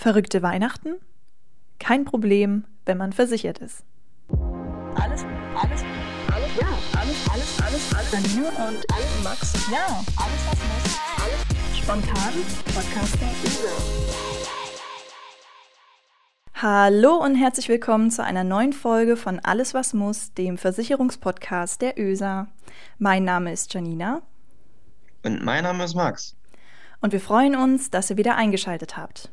Verrückte Weihnachten? Kein Problem, wenn man versichert ist. Alles, alles, alles, ja, alles, alles, alles, alles. Janine und alles, Max. Ja, alles, was muss. Alles spontan. Podcast der Hallo und herzlich willkommen zu einer neuen Folge von Alles, was muss, dem Versicherungspodcast der ÖSA. Mein Name ist Janina. Und mein Name ist Max. Und wir freuen uns, dass ihr wieder eingeschaltet habt.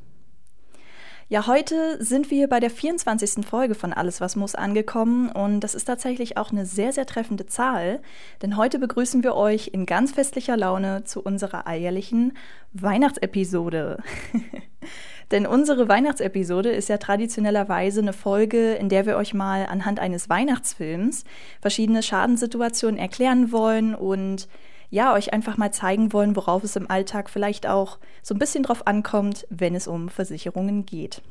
Ja, heute sind wir bei der 24. Folge von Alles, was muss angekommen und das ist tatsächlich auch eine sehr, sehr treffende Zahl, denn heute begrüßen wir euch in ganz festlicher Laune zu unserer alljährlichen Weihnachtsepisode. denn unsere Weihnachtsepisode ist ja traditionellerweise eine Folge, in der wir euch mal anhand eines Weihnachtsfilms verschiedene Schadenssituationen erklären wollen und ja, euch einfach mal zeigen wollen, worauf es im Alltag vielleicht auch so ein bisschen drauf ankommt, wenn es um Versicherungen geht.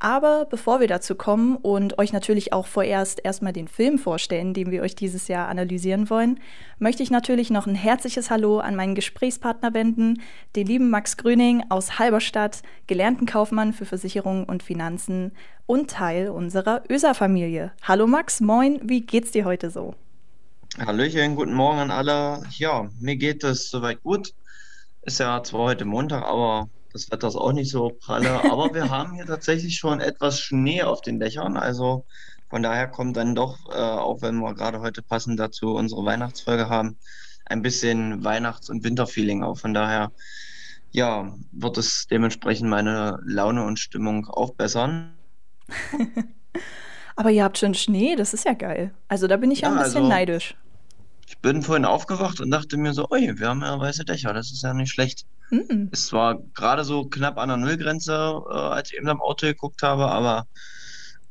Aber bevor wir dazu kommen und euch natürlich auch vorerst erstmal den Film vorstellen, den wir euch dieses Jahr analysieren wollen, möchte ich natürlich noch ein herzliches Hallo an meinen Gesprächspartner wenden, den lieben Max Gröning aus Halberstadt, gelernten Kaufmann für Versicherungen und Finanzen und Teil unserer ÖSA-Familie. Hallo Max, moin, wie geht's dir heute so? Hallöchen, guten Morgen an alle. Ja, mir geht es soweit gut. Ist ja zwar heute Montag, aber das Wetter ist auch nicht so pralle. Aber wir haben hier tatsächlich schon etwas Schnee auf den Dächern. Also von daher kommt dann doch, äh, auch wenn wir gerade heute passend dazu unsere Weihnachtsfolge haben, ein bisschen Weihnachts- und Winterfeeling auf. Von daher, ja, wird es dementsprechend meine Laune und Stimmung aufbessern. Aber ihr habt schon Schnee, das ist ja geil. Also da bin ich ja, ja ein bisschen also, neidisch. Ich bin vorhin aufgewacht und dachte mir so, oi, wir haben ja weiße Dächer, das ist ja nicht schlecht. Mhm. Es war gerade so knapp an der Nullgrenze, äh, als ich eben am Auto geguckt habe, aber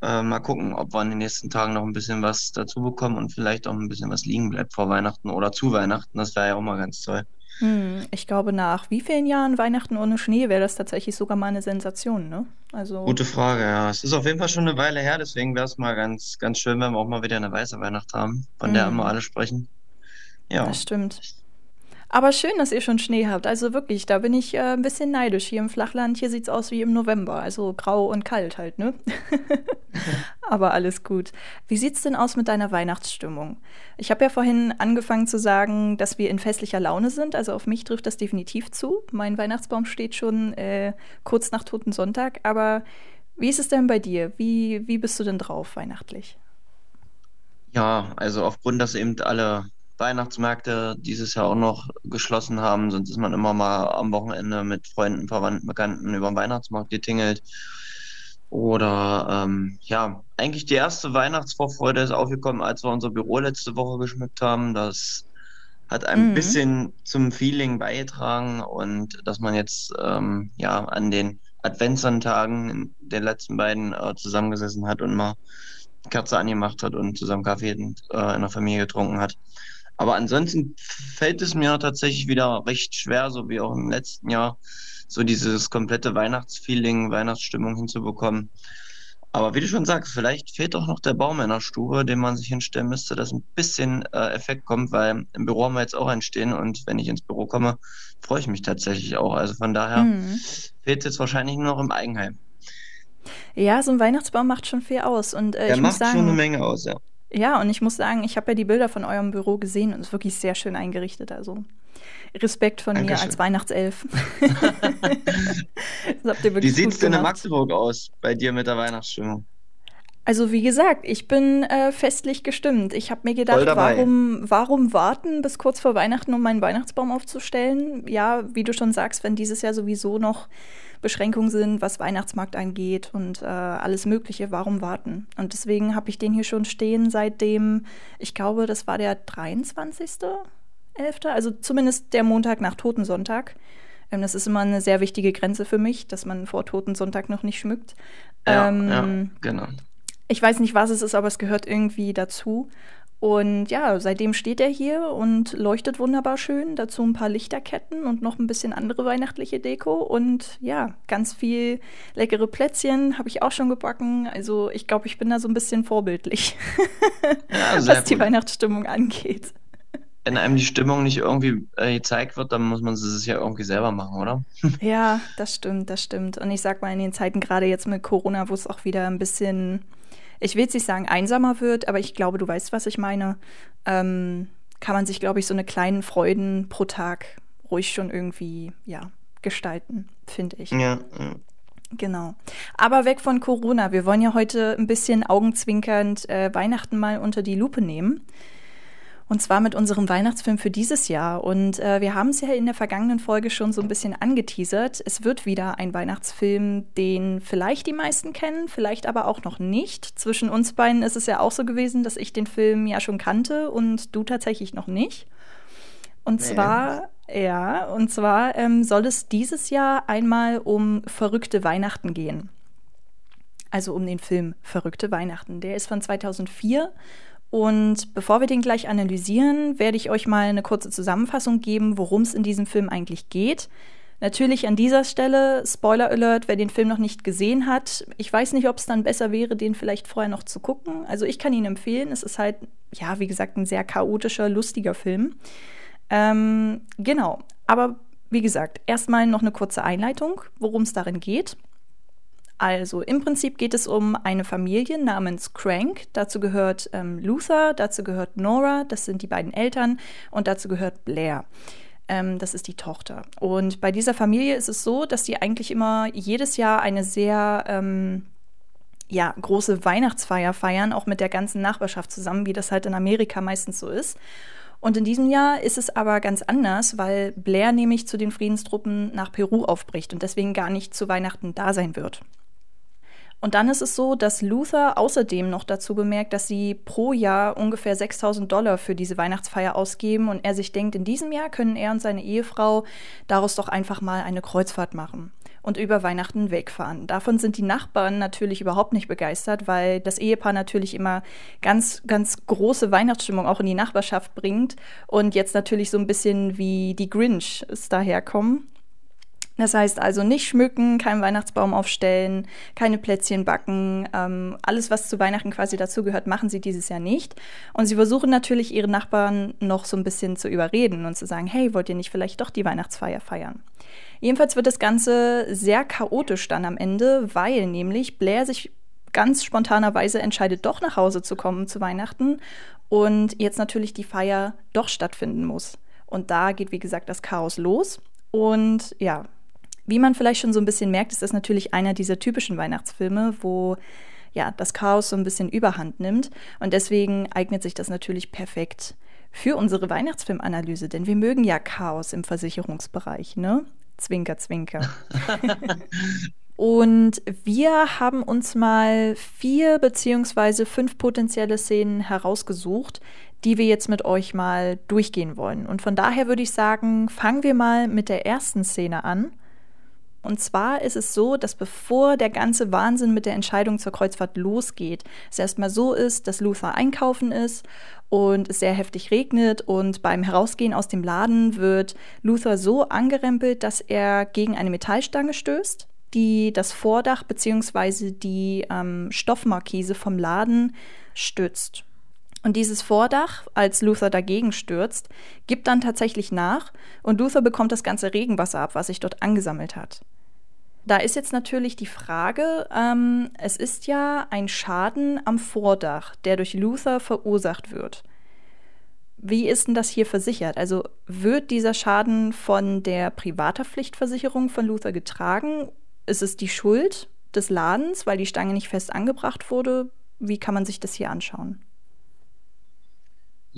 äh, mal gucken, ob wir in den nächsten Tagen noch ein bisschen was dazu bekommen und vielleicht auch ein bisschen was liegen bleibt vor Weihnachten oder zu Weihnachten. Das wäre ja auch mal ganz toll. Hm, ich glaube, nach wie vielen Jahren Weihnachten ohne Schnee wäre das tatsächlich sogar mal eine Sensation, ne? Also. Gute Frage, ja. Es ist auf jeden Fall schon eine Weile her, deswegen wäre es mal ganz, ganz schön, wenn wir auch mal wieder eine weiße Weihnacht haben, von hm. der immer alle sprechen. Ja. Das stimmt. Aber schön, dass ihr schon Schnee habt. Also wirklich, da bin ich äh, ein bisschen neidisch. Hier im Flachland, hier sieht es aus wie im November. Also grau und kalt halt, ne? Aber alles gut. Wie sieht's denn aus mit deiner Weihnachtsstimmung? Ich habe ja vorhin angefangen zu sagen, dass wir in festlicher Laune sind. Also auf mich trifft das definitiv zu. Mein Weihnachtsbaum steht schon äh, kurz nach Toten Sonntag. Aber wie ist es denn bei dir? Wie, wie bist du denn drauf weihnachtlich? Ja, also aufgrund, dass eben alle Weihnachtsmärkte dieses Jahr auch noch geschlossen haben, sonst ist man immer mal am Wochenende mit Freunden, Verwandten, Bekannten über den Weihnachtsmarkt getingelt. Oder ähm, ja, eigentlich die erste Weihnachtsvorfreude ist aufgekommen, als wir unser Büro letzte Woche geschmückt haben. Das hat ein mhm. bisschen zum Feeling beigetragen und dass man jetzt ähm, ja an den Adventssonntagen, den letzten beiden, äh, zusammengesessen hat und mal Kerze angemacht hat und zusammen Kaffee in, äh, in der Familie getrunken hat. Aber ansonsten fällt es mir tatsächlich wieder recht schwer, so wie auch im letzten Jahr, so dieses komplette Weihnachtsfeeling, Weihnachtsstimmung hinzubekommen. Aber wie du schon sagst, vielleicht fehlt auch noch der Baum in der Stube, den man sich hinstellen müsste, dass ein bisschen äh, Effekt kommt, weil im Büro haben wir jetzt auch einen stehen und wenn ich ins Büro komme, freue ich mich tatsächlich auch. Also von daher mhm. fehlt es jetzt wahrscheinlich nur noch im Eigenheim. Ja, so ein Weihnachtsbaum macht schon viel aus. Und, äh, Der macht sagen, schon eine Menge aus, ja. Ja, und ich muss sagen, ich habe ja die Bilder von eurem Büro gesehen und es ist wirklich sehr schön eingerichtet. Also Respekt von Dankeschön. mir als Weihnachtself. Wie sieht es denn in Magdeburg aus bei dir mit der Weihnachtsstimmung? Also wie gesagt, ich bin äh, festlich gestimmt. Ich habe mir gedacht, warum, warum warten bis kurz vor Weihnachten, um meinen Weihnachtsbaum aufzustellen? Ja, wie du schon sagst, wenn dieses Jahr sowieso noch Beschränkungen sind, was Weihnachtsmarkt angeht und äh, alles Mögliche, warum warten? Und deswegen habe ich den hier schon stehen seitdem, ich glaube, das war der 23.11., also zumindest der Montag nach Totensonntag. Ähm, das ist immer eine sehr wichtige Grenze für mich, dass man vor Totensonntag noch nicht schmückt. Ja, ähm, ja genau. Ich weiß nicht, was es ist, aber es gehört irgendwie dazu. Und ja, seitdem steht er hier und leuchtet wunderbar schön. Dazu ein paar Lichterketten und noch ein bisschen andere weihnachtliche Deko. Und ja, ganz viel leckere Plätzchen habe ich auch schon gebacken. Also ich glaube, ich bin da so ein bisschen vorbildlich, ja, was die Weihnachtsstimmung angeht. wenn einem die Stimmung nicht irgendwie äh, gezeigt wird, dann muss man es ja irgendwie selber machen, oder? Ja, das stimmt, das stimmt. Und ich sag mal, in den Zeiten gerade jetzt mit Corona, wo es auch wieder ein bisschen, ich will jetzt nicht sagen einsamer wird, aber ich glaube, du weißt, was ich meine, ähm, kann man sich, glaube ich, so eine kleinen Freuden pro Tag ruhig schon irgendwie, ja, gestalten, finde ich. Ja, ja. Genau. Aber weg von Corona. Wir wollen ja heute ein bisschen augenzwinkernd äh, Weihnachten mal unter die Lupe nehmen. Und zwar mit unserem Weihnachtsfilm für dieses Jahr. Und äh, wir haben es ja in der vergangenen Folge schon so ein bisschen angeteasert. Es wird wieder ein Weihnachtsfilm, den vielleicht die meisten kennen, vielleicht aber auch noch nicht. Zwischen uns beiden ist es ja auch so gewesen, dass ich den Film ja schon kannte und du tatsächlich noch nicht. Und nee. zwar, ja, und zwar ähm, soll es dieses Jahr einmal um verrückte Weihnachten gehen. Also um den Film Verrückte Weihnachten. Der ist von 2004 und bevor wir den gleich analysieren, werde ich euch mal eine kurze Zusammenfassung geben, worum es in diesem Film eigentlich geht. Natürlich an dieser Stelle, Spoiler Alert, wer den Film noch nicht gesehen hat. Ich weiß nicht, ob es dann besser wäre, den vielleicht vorher noch zu gucken. Also ich kann ihn empfehlen. Es ist halt, ja, wie gesagt, ein sehr chaotischer, lustiger Film. Ähm, genau, aber wie gesagt, erstmal noch eine kurze Einleitung, worum es darin geht. Also im Prinzip geht es um eine Familie namens Crank. Dazu gehört ähm, Luther, dazu gehört Nora, das sind die beiden Eltern, und dazu gehört Blair. Ähm, das ist die Tochter. Und bei dieser Familie ist es so, dass die eigentlich immer jedes Jahr eine sehr ähm, ja, große Weihnachtsfeier feiern, auch mit der ganzen Nachbarschaft zusammen, wie das halt in Amerika meistens so ist. Und in diesem Jahr ist es aber ganz anders, weil Blair nämlich zu den Friedenstruppen nach Peru aufbricht und deswegen gar nicht zu Weihnachten da sein wird. Und dann ist es so, dass Luther außerdem noch dazu bemerkt, dass sie pro Jahr ungefähr 6000 Dollar für diese Weihnachtsfeier ausgeben und er sich denkt, in diesem Jahr können er und seine Ehefrau daraus doch einfach mal eine Kreuzfahrt machen und über Weihnachten wegfahren. Davon sind die Nachbarn natürlich überhaupt nicht begeistert, weil das Ehepaar natürlich immer ganz, ganz große Weihnachtsstimmung auch in die Nachbarschaft bringt und jetzt natürlich so ein bisschen wie die Grinch ist daherkommen. Das heißt also nicht schmücken, keinen Weihnachtsbaum aufstellen, keine Plätzchen backen. Ähm, alles, was zu Weihnachten quasi dazugehört, machen sie dieses Jahr nicht. Und sie versuchen natürlich, ihre Nachbarn noch so ein bisschen zu überreden und zu sagen, hey, wollt ihr nicht vielleicht doch die Weihnachtsfeier feiern? Jedenfalls wird das Ganze sehr chaotisch dann am Ende, weil nämlich Blair sich ganz spontanerweise entscheidet, doch nach Hause zu kommen zu Weihnachten und jetzt natürlich die Feier doch stattfinden muss. Und da geht, wie gesagt, das Chaos los. Und ja, wie man vielleicht schon so ein bisschen merkt, ist das natürlich einer dieser typischen Weihnachtsfilme, wo ja das Chaos so ein bisschen überhand nimmt. Und deswegen eignet sich das natürlich perfekt für unsere Weihnachtsfilmanalyse, denn wir mögen ja Chaos im Versicherungsbereich, ne? Zwinker, zwinker. Und wir haben uns mal vier beziehungsweise fünf potenzielle Szenen herausgesucht, die wir jetzt mit euch mal durchgehen wollen. Und von daher würde ich sagen, fangen wir mal mit der ersten Szene an. Und zwar ist es so, dass bevor der ganze Wahnsinn mit der Entscheidung zur Kreuzfahrt losgeht, es erstmal so ist, dass Luther einkaufen ist und es sehr heftig regnet und beim Herausgehen aus dem Laden wird Luther so angerempelt, dass er gegen eine Metallstange stößt, die das Vordach bzw. die ähm, Stoffmarkise vom Laden stützt. Und dieses Vordach, als Luther dagegen stürzt, gibt dann tatsächlich nach und Luther bekommt das ganze Regenwasser ab, was sich dort angesammelt hat. Da ist jetzt natürlich die Frage, ähm, es ist ja ein Schaden am Vordach, der durch Luther verursacht wird. Wie ist denn das hier versichert? Also wird dieser Schaden von der Privathaftpflichtversicherung von Luther getragen? Ist es die Schuld des Ladens, weil die Stange nicht fest angebracht wurde? Wie kann man sich das hier anschauen?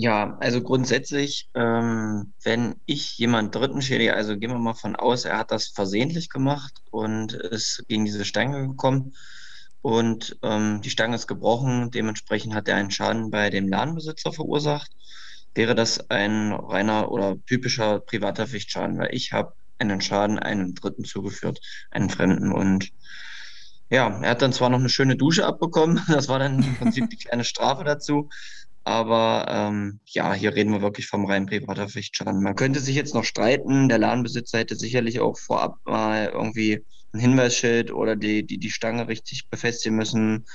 Ja, also grundsätzlich, ähm, wenn ich jemand Dritten schädige, also gehen wir mal von aus, er hat das versehentlich gemacht und ist gegen diese Stange gekommen und ähm, die Stange ist gebrochen, dementsprechend hat er einen Schaden bei dem Ladenbesitzer verursacht, wäre das ein reiner oder typischer privater Pflichtschaden, weil ich habe einen Schaden einem Dritten zugeführt, einen Fremden und ja, er hat dann zwar noch eine schöne Dusche abbekommen, das war dann im Prinzip die kleine Strafe dazu, aber ähm, ja, hier reden wir wirklich vom rein privater Pflichtschaden. Man könnte sich jetzt noch streiten. Der Ladenbesitzer hätte sicherlich auch vorab mal irgendwie ein Hinweisschild oder die, die, die Stange richtig befestigen müssen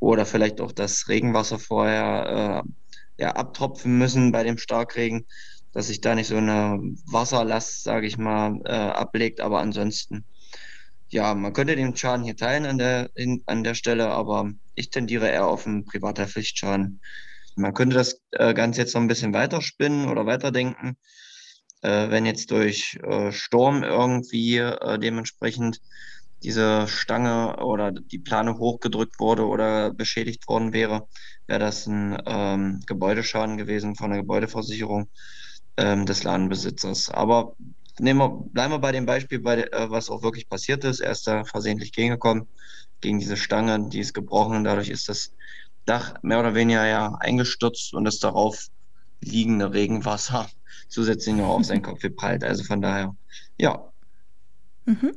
oder vielleicht auch das Regenwasser vorher äh, ja, abtropfen müssen bei dem Starkregen. dass sich da nicht so eine Wasserlast, sage ich mal, äh, ablegt. Aber ansonsten, ja, man könnte den Schaden hier teilen an der, in, an der Stelle, aber ich tendiere eher auf einen privater Pflichtschaden. Man könnte das äh, Ganze jetzt noch ein bisschen weiterspinnen oder weiterdenken. Äh, wenn jetzt durch äh, Sturm irgendwie dementsprechend diese Stange oder die Plane hochgedrückt wurde oder beschädigt worden wäre, wäre das ein ähm, Gebäudeschaden gewesen von der Gebäudeversicherung ähm, des Ladenbesitzers. Aber nehmen wir, bleiben wir bei dem Beispiel, bei, was auch wirklich passiert ist. Er ist da versehentlich gegengekommen, gegen diese Stange, die ist gebrochen und dadurch ist das Dach mehr oder weniger ja eingestürzt und das darauf liegende Regenwasser zusätzlich noch auf seinen Kopf geprallt. Also von daher, ja. Mhm.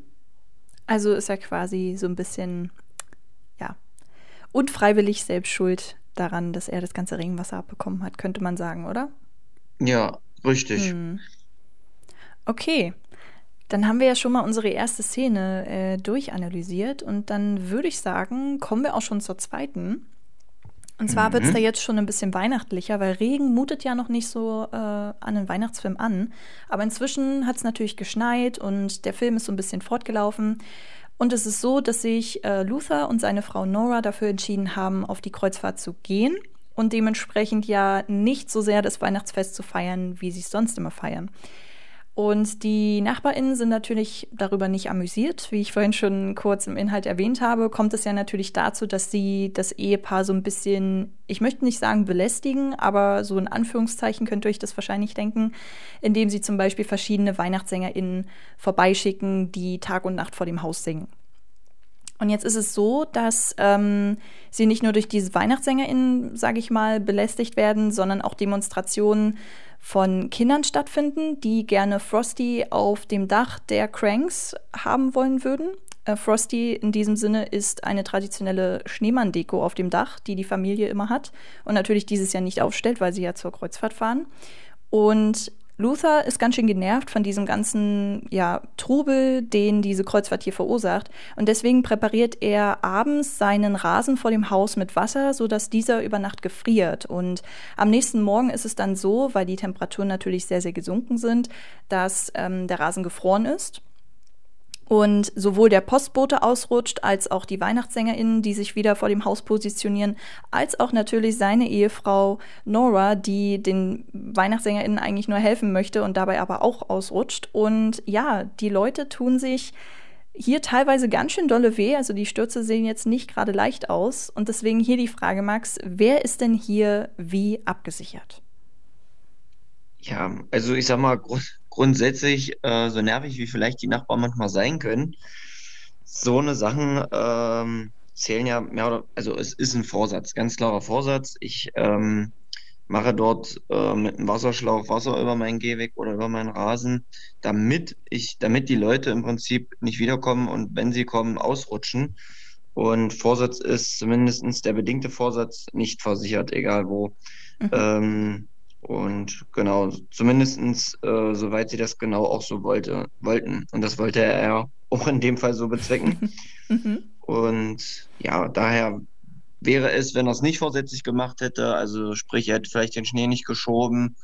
Also ist er quasi so ein bisschen, ja, unfreiwillig selbst schuld daran, dass er das ganze Regenwasser abbekommen hat, könnte man sagen, oder? Ja, richtig. Hm. Okay, dann haben wir ja schon mal unsere erste Szene äh, durchanalysiert und dann würde ich sagen, kommen wir auch schon zur zweiten. Und zwar mhm. wird es da jetzt schon ein bisschen weihnachtlicher, weil Regen mutet ja noch nicht so äh, an einen Weihnachtsfilm an. Aber inzwischen hat es natürlich geschneit und der Film ist so ein bisschen fortgelaufen. Und es ist so, dass sich äh, Luther und seine Frau Nora dafür entschieden haben, auf die Kreuzfahrt zu gehen und dementsprechend ja nicht so sehr das Weihnachtsfest zu feiern, wie sie es sonst immer feiern. Und die NachbarInnen sind natürlich darüber nicht amüsiert. Wie ich vorhin schon kurz im Inhalt erwähnt habe, kommt es ja natürlich dazu, dass sie das Ehepaar so ein bisschen, ich möchte nicht sagen belästigen, aber so in Anführungszeichen könnt ihr euch das wahrscheinlich denken, indem sie zum Beispiel verschiedene WeihnachtssängerInnen vorbeischicken, die Tag und Nacht vor dem Haus singen. Und jetzt ist es so, dass ähm, sie nicht nur durch diese WeihnachtssängerInnen, sage ich mal, belästigt werden, sondern auch Demonstrationen von Kindern stattfinden, die gerne Frosty auf dem Dach der Cranks haben wollen würden. Äh, Frosty in diesem Sinne ist eine traditionelle Schneemann-Deko auf dem Dach, die die Familie immer hat und natürlich dieses Jahr nicht aufstellt, weil sie ja zur Kreuzfahrt fahren. Und Luther ist ganz schön genervt von diesem ganzen ja, Trubel, den diese Kreuzfahrt hier verursacht. Und deswegen präpariert er abends seinen Rasen vor dem Haus mit Wasser, sodass dieser über Nacht gefriert. Und am nächsten Morgen ist es dann so, weil die Temperaturen natürlich sehr, sehr gesunken sind, dass ähm, der Rasen gefroren ist und sowohl der Postbote ausrutscht, als auch die WeihnachtssängerInnen, die sich wieder vor dem Haus positionieren, als auch natürlich seine Ehefrau Nora, die den WeihnachtssängerInnen eigentlich nur helfen möchte und dabei aber auch ausrutscht. Und ja, die Leute tun sich hier teilweise ganz schön dolle weh. Also die Stürze sehen jetzt nicht gerade leicht aus. Und deswegen hier die Frage, Max, wer ist denn hier wie abgesichert? Ja, also ich sag mal, grundsätzlich, äh, so nervig wie vielleicht die Nachbarn manchmal sein können, so eine Sachen ähm, zählen ja mehr oder also es ist ein Vorsatz, ganz klarer Vorsatz. Ich ähm, mache dort äh, mit einem Wasserschlauch Wasser über meinen Gehweg oder über meinen Rasen, damit ich, damit die Leute im Prinzip nicht wiederkommen und wenn sie kommen, ausrutschen. Und Vorsatz ist zumindest der bedingte Vorsatz nicht versichert, egal wo. Mhm. Ähm, und genau, zumindestens äh, soweit sie das genau auch so wollte, wollten. Und das wollte er auch in dem Fall so bezwecken. mhm. Und ja, daher wäre es, wenn er es nicht vorsätzlich gemacht hätte, also sprich, er hätte vielleicht den Schnee nicht geschoben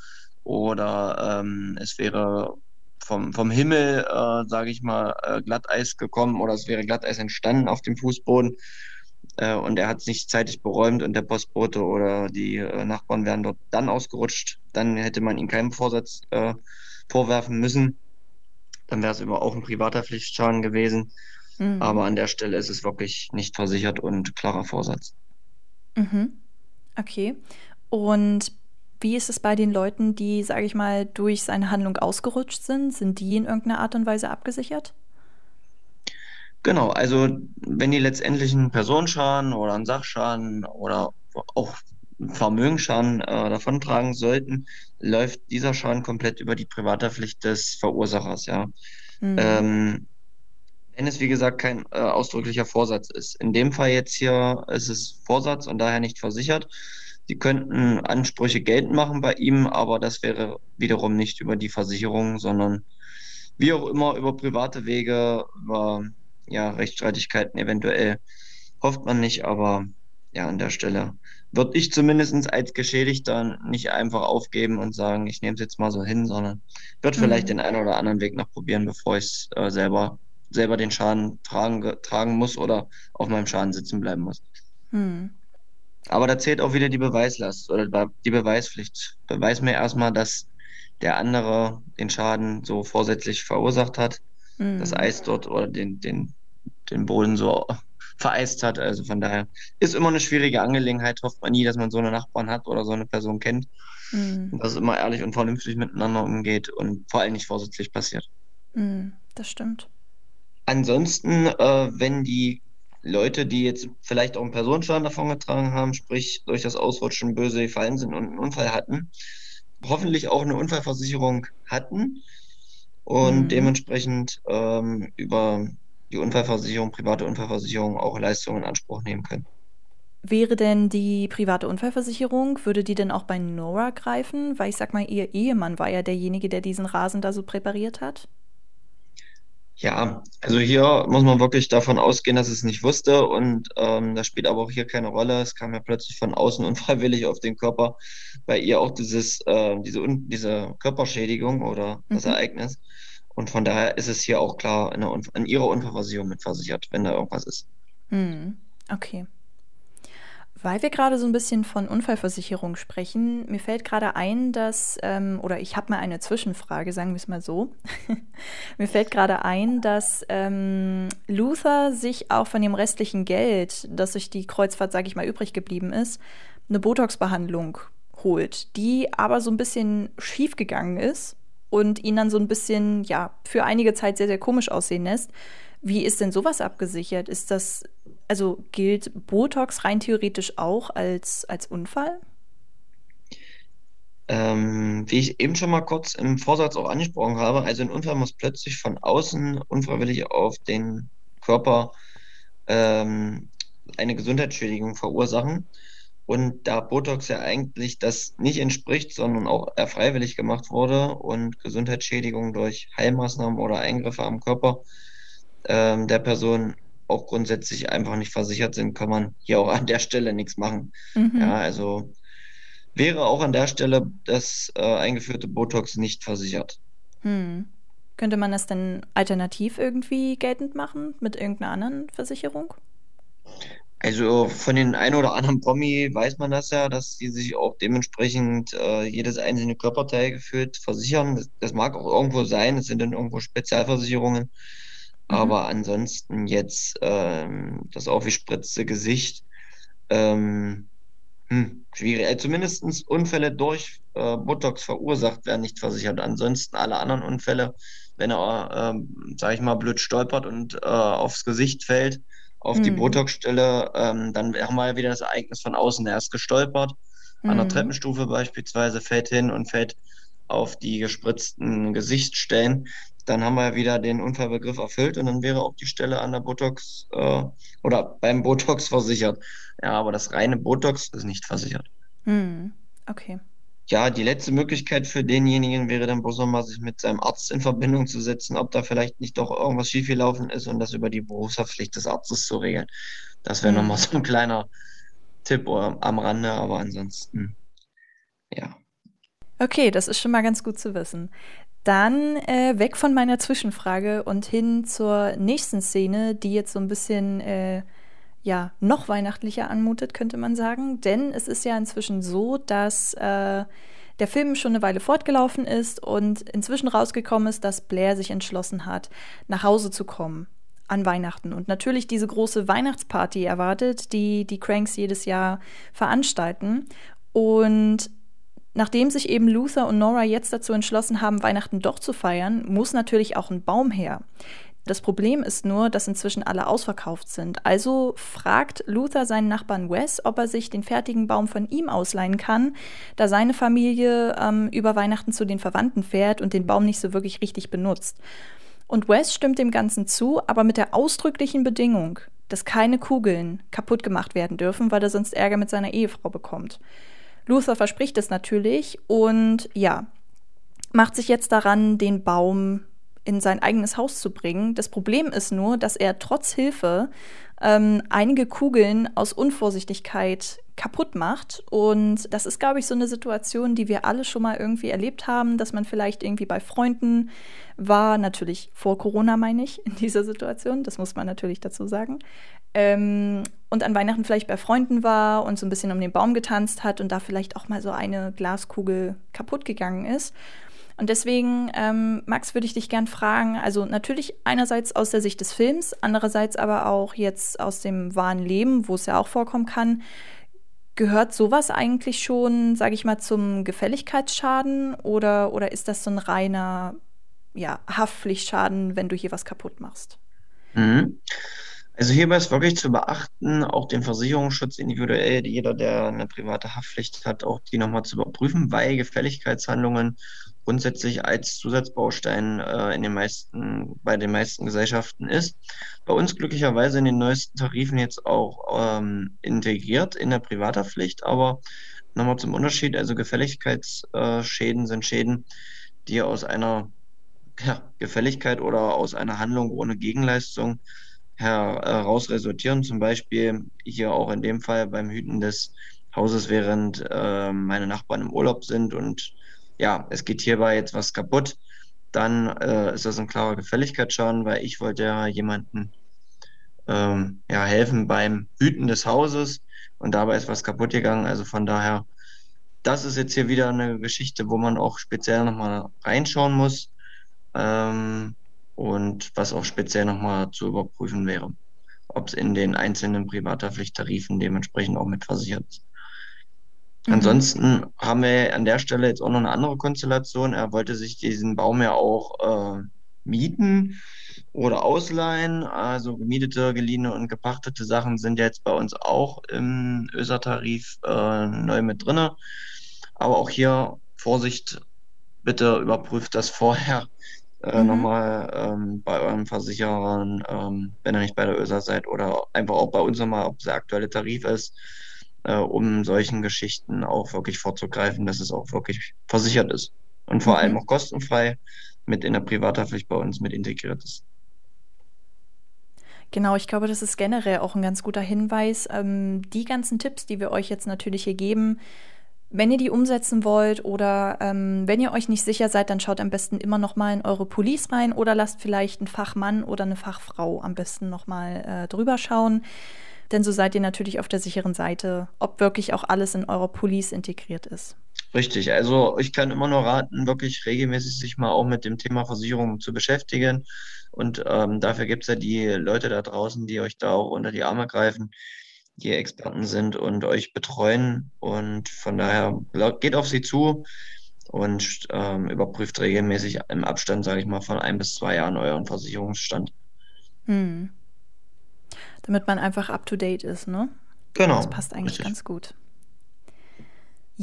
oder ähm, es wäre vom, vom Himmel, äh, sage ich mal, äh, Glatteis gekommen oder es wäre Glatteis entstanden auf dem Fußboden äh, und er hat es nicht zeitig beräumt und der Postbote oder die äh, Nachbarn wären dort dann ausgerutscht, dann hätte man ihm keinen Vorsatz äh, vorwerfen müssen. Dann wäre es immer auch ein privater Pflichtschaden gewesen. Mhm. Aber an der Stelle ist es wirklich nicht versichert und klarer Vorsatz. Mhm. Okay. Und wie ist es bei den Leuten, die, sage ich mal, durch seine Handlung ausgerutscht sind? Sind die in irgendeiner Art und Weise abgesichert? Genau, also wenn die letztendlich einen Personenschaden oder einen Sachschaden oder auch Vermögensschaden äh, davontragen sollten, läuft dieser Schaden komplett über die Privathaftpflicht des Verursachers, ja. Mhm. Ähm, wenn es, wie gesagt, kein äh, ausdrücklicher Vorsatz ist. In dem Fall jetzt hier ist es Vorsatz und daher nicht versichert. Sie könnten Ansprüche geltend machen bei ihm, aber das wäre wiederum nicht über die Versicherung, sondern wie auch immer über private Wege, über ja, Rechtsstreitigkeiten eventuell. Hofft man nicht, aber ja, an der Stelle würde ich zumindest als Geschädigter nicht einfach aufgeben und sagen, ich nehme es jetzt mal so hin, sondern würde mhm. vielleicht den einen oder anderen Weg noch probieren, bevor ich äh, selber, selber den Schaden tragen, tragen muss oder auf meinem Schaden sitzen bleiben muss. Mhm. Aber da zählt auch wieder die Beweislast oder die Beweispflicht. Beweis mir erstmal, dass der andere den Schaden so vorsätzlich verursacht hat, mhm. das Eis dort oder den, den, den Boden so vereist hat. Also von daher ist immer eine schwierige Angelegenheit. Hofft man nie, dass man so eine Nachbarn hat oder so eine Person kennt. Mhm. Dass es immer ehrlich und vernünftig miteinander umgeht und vor allem nicht vorsätzlich passiert. Mhm, das stimmt. Ansonsten, äh, wenn die Leute, die jetzt vielleicht auch einen Personenschaden davon getragen haben, sprich durch das Ausrutschen böse gefallen sind und einen Unfall hatten, hoffentlich auch eine Unfallversicherung hatten und mhm. dementsprechend ähm, über die Unfallversicherung, private Unfallversicherung auch Leistungen in Anspruch nehmen können. Wäre denn die private Unfallversicherung, würde die denn auch bei Nora greifen? Weil ich sag mal, ihr Ehemann war ja derjenige, der diesen Rasen da so präpariert hat. Ja, also hier muss man wirklich davon ausgehen, dass es nicht wusste und ähm, das spielt aber auch hier keine Rolle. Es kam ja plötzlich von außen unfreiwillig auf den Körper, bei ihr auch dieses, äh, diese, diese Körperschädigung oder das mhm. Ereignis. Und von daher ist es hier auch klar in, in ihrer Unfallversicherung mitversichert, wenn da irgendwas ist. Mhm. Okay. Weil wir gerade so ein bisschen von Unfallversicherung sprechen, mir fällt gerade ein, dass, ähm, oder ich habe mal eine Zwischenfrage, sagen wir es mal so. mir fällt gerade ein, dass ähm, Luther sich auch von dem restlichen Geld, das durch die Kreuzfahrt, sage ich mal, übrig geblieben ist, eine Botox-Behandlung holt, die aber so ein bisschen schief gegangen ist und ihn dann so ein bisschen, ja, für einige Zeit sehr, sehr komisch aussehen lässt. Wie ist denn sowas abgesichert? Ist das, also gilt Botox rein theoretisch auch als, als Unfall? Ähm, wie ich eben schon mal kurz im Vorsatz auch angesprochen habe, also ein Unfall muss plötzlich von außen unfreiwillig auf den Körper ähm, eine Gesundheitsschädigung verursachen. Und da Botox ja eigentlich das nicht entspricht, sondern auch eher freiwillig gemacht wurde und Gesundheitsschädigung durch Heilmaßnahmen oder Eingriffe am Körper ähm, der Person auch grundsätzlich einfach nicht versichert sind, kann man hier auch an der Stelle nichts machen. Mhm. Ja, also wäre auch an der Stelle das äh, eingeführte Botox nicht versichert. Hm. Könnte man das denn alternativ irgendwie geltend machen mit irgendeiner anderen Versicherung? Also von den ein oder anderen Promi weiß man das ja, dass die sich auch dementsprechend äh, jedes einzelne Körperteil gefühlt versichern. Das, das mag auch irgendwo sein, es sind dann irgendwo Spezialversicherungen. Mhm. Aber ansonsten jetzt ähm, das aufgespritzte Gesicht, ähm, hm, schwierig. Also zumindest Unfälle durch äh, Botox verursacht werden nicht versichert. Ansonsten alle anderen Unfälle, wenn er, äh, sag ich mal, blöd stolpert und äh, aufs Gesicht fällt, auf mhm. die Botox-Stelle, ähm, dann haben wir ja wieder das Ereignis von außen. Er ist gestolpert, mhm. an der mhm. Treppenstufe beispielsweise, fällt hin und fällt auf die gespritzten Gesichtsstellen dann haben wir ja wieder den Unfallbegriff erfüllt und dann wäre auch die Stelle an der Botox äh, oder beim Botox versichert. Ja, aber das reine Botox ist nicht versichert. Hm, okay. Ja, die letzte Möglichkeit für denjenigen wäre dann bloß nochmal, sich mit seinem Arzt in Verbindung zu setzen, ob da vielleicht nicht doch irgendwas schiefgelaufen ist und das über die Berufshaftpflicht des Arztes zu regeln. Das wäre hm. nochmal so ein kleiner Tipp am Rande, aber ansonsten, ja. Okay, das ist schon mal ganz gut zu wissen. Dann äh, weg von meiner Zwischenfrage und hin zur nächsten Szene, die jetzt so ein bisschen äh, ja noch weihnachtlicher anmutet, könnte man sagen. Denn es ist ja inzwischen so, dass äh, der Film schon eine Weile fortgelaufen ist und inzwischen rausgekommen ist, dass Blair sich entschlossen hat, nach Hause zu kommen an Weihnachten und natürlich diese große Weihnachtsparty erwartet, die die Cranks jedes Jahr veranstalten. Und Nachdem sich eben Luther und Nora jetzt dazu entschlossen haben, Weihnachten doch zu feiern, muss natürlich auch ein Baum her. Das Problem ist nur, dass inzwischen alle ausverkauft sind. Also fragt Luther seinen Nachbarn Wes, ob er sich den fertigen Baum von ihm ausleihen kann, da seine Familie ähm, über Weihnachten zu den Verwandten fährt und den Baum nicht so wirklich richtig benutzt. Und Wes stimmt dem Ganzen zu, aber mit der ausdrücklichen Bedingung, dass keine Kugeln kaputt gemacht werden dürfen, weil er sonst Ärger mit seiner Ehefrau bekommt. Luther verspricht es natürlich und ja, macht sich jetzt daran, den Baum in sein eigenes Haus zu bringen. Das Problem ist nur, dass er trotz Hilfe ähm, einige Kugeln aus Unvorsichtigkeit kaputt macht. Und das ist, glaube ich, so eine Situation, die wir alle schon mal irgendwie erlebt haben, dass man vielleicht irgendwie bei Freunden war, natürlich vor Corona meine ich, in dieser Situation, das muss man natürlich dazu sagen. Ähm, und an Weihnachten vielleicht bei Freunden war und so ein bisschen um den Baum getanzt hat und da vielleicht auch mal so eine Glaskugel kaputt gegangen ist. Und deswegen, ähm, Max, würde ich dich gern fragen, also natürlich einerseits aus der Sicht des Films, andererseits aber auch jetzt aus dem wahren Leben, wo es ja auch vorkommen kann, gehört sowas eigentlich schon, sage ich mal, zum Gefälligkeitsschaden oder, oder ist das so ein reiner ja, Haftpflichtschaden, wenn du hier was kaputt machst? Mhm. Also hierbei ist wirklich zu beachten, auch den Versicherungsschutz individuell, jeder, der eine private Haftpflicht hat, auch die nochmal zu überprüfen, weil Gefälligkeitshandlungen grundsätzlich als Zusatzbaustein äh, in den meisten, bei den meisten Gesellschaften ist. Bei uns glücklicherweise in den neuesten Tarifen jetzt auch ähm, integriert in der Privathaftpflicht, aber nochmal zum Unterschied, also Gefälligkeitsschäden sind Schäden, die aus einer ja, Gefälligkeit oder aus einer Handlung ohne Gegenleistung heraus resultieren. Zum Beispiel hier auch in dem Fall beim Hüten des Hauses, während äh, meine Nachbarn im Urlaub sind und ja, es geht hierbei jetzt was kaputt, dann äh, ist das ein klarer Gefälligkeitsschaden, weil ich wollte ja jemanden ähm, ja, helfen beim Hüten des Hauses und dabei ist was kaputt gegangen. Also von daher, das ist jetzt hier wieder eine Geschichte, wo man auch speziell nochmal reinschauen muss. Ähm, und was auch speziell nochmal zu überprüfen wäre, ob es in den einzelnen Privathaftpflichttarifen dementsprechend auch mit versichert ist. Mhm. Ansonsten haben wir an der Stelle jetzt auch noch eine andere Konstellation. Er wollte sich diesen Baum ja auch äh, mieten oder ausleihen. Also gemietete, geliehene und gepachtete Sachen sind jetzt bei uns auch im ÖSA-Tarif äh, neu mit drin. Aber auch hier Vorsicht, bitte überprüft das vorher äh, mhm. nochmal ähm, bei euren Versicherern, ähm, wenn ihr nicht bei der ÖSA seid oder einfach auch bei uns nochmal, ob es der aktuelle Tarif ist, äh, um solchen Geschichten auch wirklich vorzugreifen, dass es auch wirklich versichert ist und vor mhm. allem auch kostenfrei mit in der Privathaftpflicht bei uns mit integriert ist. Genau, ich glaube, das ist generell auch ein ganz guter Hinweis. Ähm, die ganzen Tipps, die wir euch jetzt natürlich hier geben, wenn ihr die umsetzen wollt oder ähm, wenn ihr euch nicht sicher seid, dann schaut am besten immer noch mal in eure Police rein oder lasst vielleicht einen Fachmann oder eine Fachfrau am besten noch mal äh, drüber schauen. Denn so seid ihr natürlich auf der sicheren Seite, ob wirklich auch alles in eurer Police integriert ist. Richtig, also ich kann immer nur raten, wirklich regelmäßig sich mal auch mit dem Thema Versicherung zu beschäftigen. Und ähm, dafür gibt es ja die Leute da draußen, die euch da auch unter die Arme greifen die Experten sind und euch betreuen. Und von daher geht auf sie zu und ähm, überprüft regelmäßig im Abstand, sage ich mal, von ein bis zwei Jahren euren Versicherungsstand. Hm. Damit man einfach up to date ist, ne? Genau. Das passt eigentlich richtig. ganz gut.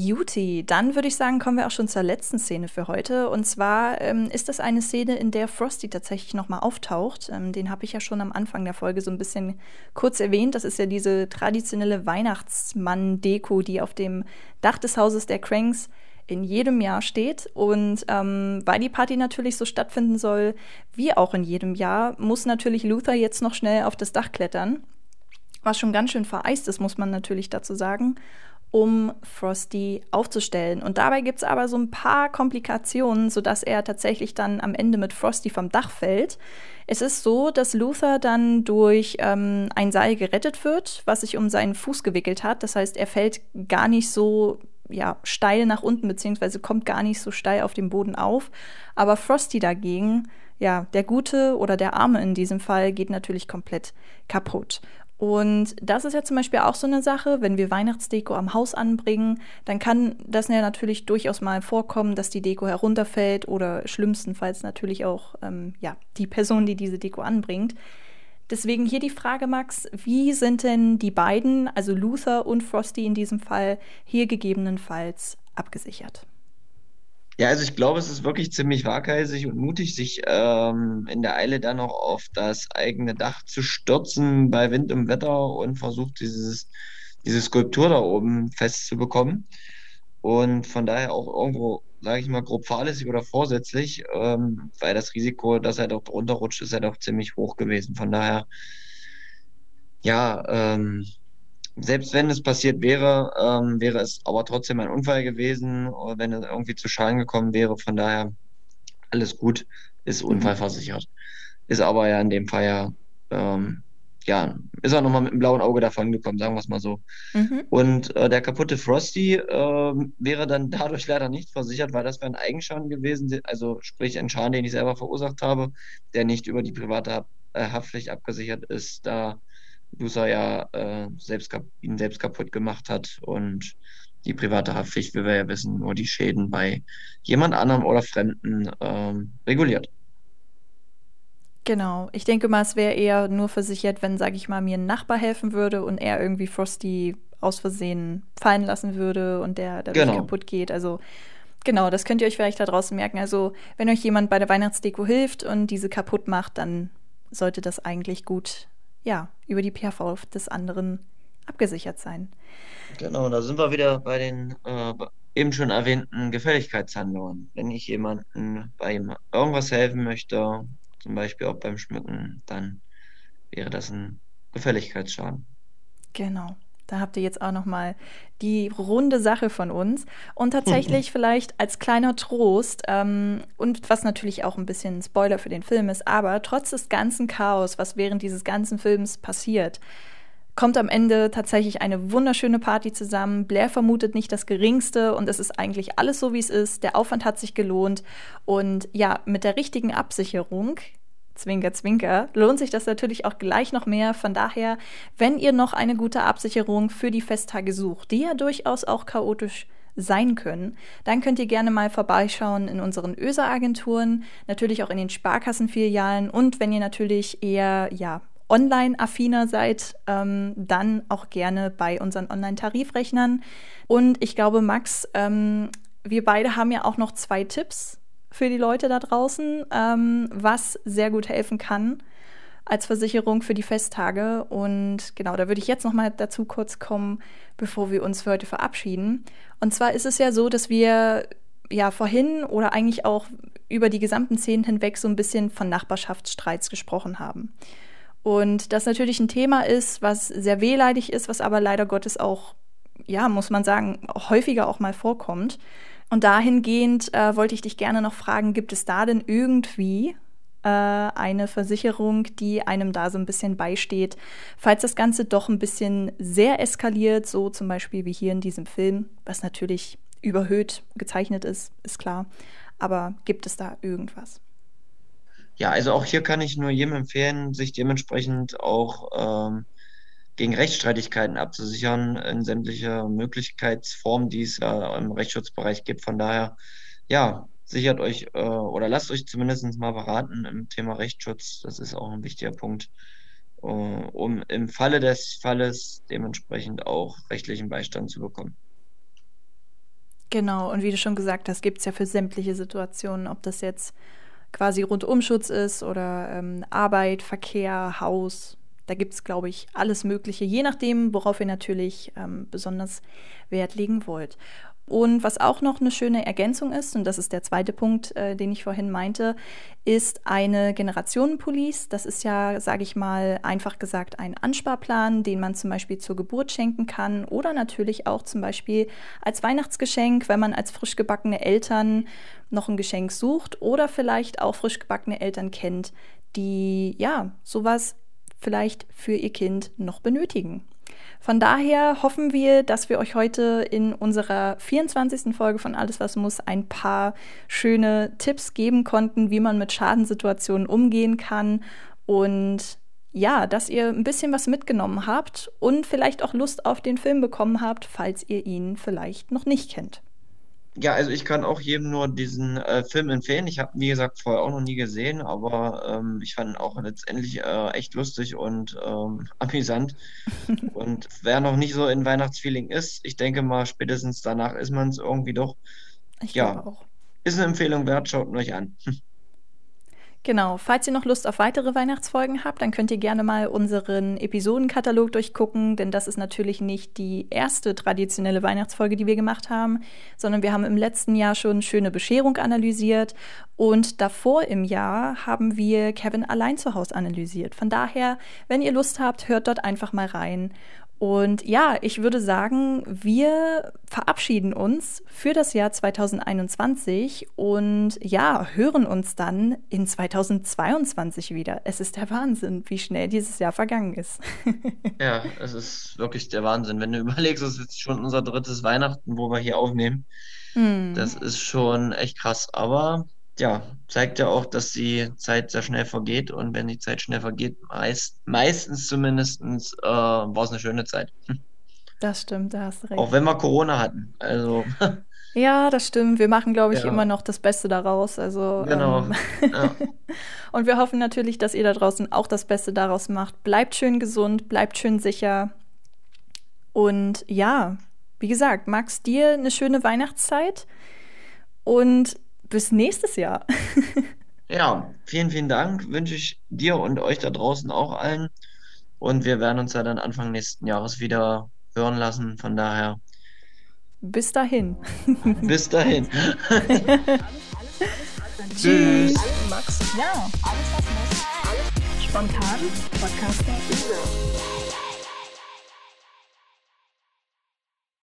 Juti, dann würde ich sagen, kommen wir auch schon zur letzten Szene für heute. Und zwar ähm, ist das eine Szene, in der Frosty tatsächlich nochmal auftaucht. Ähm, den habe ich ja schon am Anfang der Folge so ein bisschen kurz erwähnt. Das ist ja diese traditionelle Weihnachtsmann-Deko, die auf dem Dach des Hauses der Cranks in jedem Jahr steht. Und ähm, weil die Party natürlich so stattfinden soll, wie auch in jedem Jahr, muss natürlich Luther jetzt noch schnell auf das Dach klettern. Was schon ganz schön vereist ist, muss man natürlich dazu sagen um Frosty aufzustellen. Und dabei gibt es aber so ein paar Komplikationen, sodass er tatsächlich dann am Ende mit Frosty vom Dach fällt. Es ist so, dass Luther dann durch ähm, ein Seil gerettet wird, was sich um seinen Fuß gewickelt hat. Das heißt, er fällt gar nicht so ja, steil nach unten, beziehungsweise kommt gar nicht so steil auf dem Boden auf. Aber Frosty dagegen, ja, der Gute oder der Arme in diesem Fall, geht natürlich komplett kaputt. Und das ist ja zum Beispiel auch so eine Sache, wenn wir Weihnachtsdeko am Haus anbringen, dann kann das ja natürlich durchaus mal vorkommen, dass die Deko herunterfällt oder schlimmstenfalls natürlich auch ähm, ja, die Person, die diese Deko anbringt. Deswegen hier die Frage, Max, wie sind denn die beiden, also Luther und Frosty in diesem Fall, hier gegebenenfalls abgesichert? Ja, also ich glaube, es ist wirklich ziemlich waghalsig und mutig, sich ähm, in der Eile dann noch auf das eigene Dach zu stürzen bei Wind und Wetter und versucht, dieses, diese Skulptur da oben festzubekommen. Und von daher auch irgendwo sage ich mal, grob fahrlässig oder vorsätzlich, ähm, weil das Risiko, dass er doch runterrutscht, ist ja doch ziemlich hoch gewesen. Von daher, ja, ähm, selbst wenn es passiert wäre, ähm, wäre es aber trotzdem ein Unfall gewesen, oder wenn es irgendwie zu Schaden gekommen wäre. Von daher, alles gut, ist mhm. unfallversichert. Ist aber ja in dem Fall ja ähm, ja, ist er nochmal mit einem blauen Auge davon gekommen, sagen wir es mal so. Mhm. Und äh, der kaputte Frosty äh, wäre dann dadurch leider nicht versichert, weil das wäre ein Eigenschaden gewesen, also sprich ein Schaden, den ich selber verursacht habe, der nicht über die private äh, Haftpflicht abgesichert ist, da User ja äh, selbst ihn selbst kaputt gemacht hat und die private Haftpflicht, wie wir ja wissen, nur die Schäden bei jemand anderem oder Fremden ähm, reguliert. Genau. Ich denke mal, es wäre eher nur versichert, wenn, sage ich mal, mir ein Nachbar helfen würde und er irgendwie Frosty aus Versehen fallen lassen würde und der dadurch genau. kaputt geht. Also genau, das könnt ihr euch vielleicht da draußen merken. Also wenn euch jemand bei der Weihnachtsdeko hilft und diese kaputt macht, dann sollte das eigentlich gut, ja, über die PHV des anderen abgesichert sein. Genau, da sind wir wieder bei den äh, eben schon erwähnten Gefälligkeitshandlungen. Wenn ich jemandem bei irgendwas helfen möchte, zum Beispiel auch beim Schmücken, dann wäre das ein Gefälligkeitsschaden. Genau. Da habt ihr jetzt auch noch mal die runde Sache von uns. Und tatsächlich mhm. vielleicht als kleiner Trost ähm, und was natürlich auch ein bisschen ein Spoiler für den Film ist, aber trotz des ganzen Chaos, was während dieses ganzen Films passiert, kommt am Ende tatsächlich eine wunderschöne Party zusammen. Blair vermutet nicht das Geringste und es ist eigentlich alles so, wie es ist. Der Aufwand hat sich gelohnt und ja, mit der richtigen Absicherung Zwinker, Zwinker, lohnt sich das natürlich auch gleich noch mehr. Von daher, wenn ihr noch eine gute Absicherung für die Festtage sucht, die ja durchaus auch chaotisch sein können, dann könnt ihr gerne mal vorbeischauen in unseren ÖSA-Agenturen, natürlich auch in den Sparkassenfilialen und wenn ihr natürlich eher ja online-affiner seid, ähm, dann auch gerne bei unseren Online-Tarifrechnern. Und ich glaube, Max, ähm, wir beide haben ja auch noch zwei Tipps für die Leute da draußen, ähm, was sehr gut helfen kann als Versicherung für die Festtage. Und genau, da würde ich jetzt noch mal dazu kurz kommen, bevor wir uns für heute verabschieden. Und zwar ist es ja so, dass wir ja vorhin oder eigentlich auch über die gesamten Szenen hinweg so ein bisschen von Nachbarschaftsstreits gesprochen haben. Und das natürlich ein Thema ist, was sehr wehleidig ist, was aber leider Gottes auch, ja, muss man sagen, häufiger auch mal vorkommt. Und dahingehend äh, wollte ich dich gerne noch fragen, gibt es da denn irgendwie äh, eine Versicherung, die einem da so ein bisschen beisteht, falls das Ganze doch ein bisschen sehr eskaliert, so zum Beispiel wie hier in diesem Film, was natürlich überhöht gezeichnet ist, ist klar. Aber gibt es da irgendwas? Ja, also auch hier kann ich nur jedem empfehlen, sich dementsprechend auch ähm, gegen Rechtsstreitigkeiten abzusichern in sämtliche Möglichkeitsformen, die es ja im Rechtsschutzbereich gibt. Von daher, ja, sichert euch äh, oder lasst euch zumindest mal beraten im Thema Rechtsschutz. Das ist auch ein wichtiger Punkt, äh, um im Falle des Falles dementsprechend auch rechtlichen Beistand zu bekommen. Genau, und wie du schon gesagt hast, gibt es ja für sämtliche Situationen, ob das jetzt quasi Rundumschutz ist oder ähm, Arbeit, Verkehr, Haus, da gibt es, glaube ich, alles Mögliche, je nachdem, worauf ihr natürlich ähm, besonders Wert legen wollt. Und was auch noch eine schöne Ergänzung ist, und das ist der zweite Punkt, äh, den ich vorhin meinte, ist eine Generationenpolice. Das ist ja, sage ich mal, einfach gesagt ein Ansparplan, den man zum Beispiel zur Geburt schenken kann oder natürlich auch zum Beispiel als Weihnachtsgeschenk, wenn man als frisch gebackene Eltern noch ein Geschenk sucht oder vielleicht auch frisch gebackene Eltern kennt, die ja sowas vielleicht für ihr Kind noch benötigen. Von daher hoffen wir, dass wir euch heute in unserer 24. Folge von Alles, was muss, ein paar schöne Tipps geben konnten, wie man mit Schadensituationen umgehen kann und ja, dass ihr ein bisschen was mitgenommen habt und vielleicht auch Lust auf den Film bekommen habt, falls ihr ihn vielleicht noch nicht kennt. Ja, also ich kann auch jedem nur diesen äh, Film empfehlen. Ich habe, wie gesagt, vorher auch noch nie gesehen, aber ähm, ich fand ihn auch letztendlich äh, echt lustig und ähm, amüsant. und wer noch nicht so in Weihnachtsfeeling ist, ich denke mal, spätestens danach ist man es irgendwie doch. Ich ja, auch. ist eine Empfehlung wert, schaut euch an. Genau, falls ihr noch Lust auf weitere Weihnachtsfolgen habt, dann könnt ihr gerne mal unseren Episodenkatalog durchgucken, denn das ist natürlich nicht die erste traditionelle Weihnachtsfolge, die wir gemacht haben, sondern wir haben im letzten Jahr schon schöne Bescherung analysiert und davor im Jahr haben wir Kevin allein zu Hause analysiert. Von daher, wenn ihr Lust habt, hört dort einfach mal rein. Und ja, ich würde sagen, wir verabschieden uns für das Jahr 2021 und ja, hören uns dann in 2022 wieder. Es ist der Wahnsinn, wie schnell dieses Jahr vergangen ist. ja, es ist wirklich der Wahnsinn. Wenn du überlegst, es ist jetzt schon unser drittes Weihnachten, wo wir hier aufnehmen. Hm. Das ist schon echt krass. Aber ja, zeigt ja auch, dass die Zeit sehr schnell vergeht und wenn die Zeit schnell vergeht, meist, meistens zumindest äh, war es eine schöne Zeit. Das stimmt, da hast du recht. Auch wenn wir Corona hatten. Also. Ja, das stimmt. Wir machen, glaube ich, ja. immer noch das Beste daraus. Also, genau. Ähm, ja. und wir hoffen natürlich, dass ihr da draußen auch das Beste daraus macht. Bleibt schön gesund, bleibt schön sicher. Und ja, wie gesagt, Max, dir eine schöne Weihnachtszeit. Und bis nächstes Jahr. ja, vielen, vielen Dank. Wünsche ich dir und euch da draußen auch allen. Und wir werden uns ja dann Anfang nächsten Jahres wieder hören lassen. Von daher. Bis dahin. Bis dahin. Tschüss. Max. Ja, alles was muss. Alles spontan. Podcaster.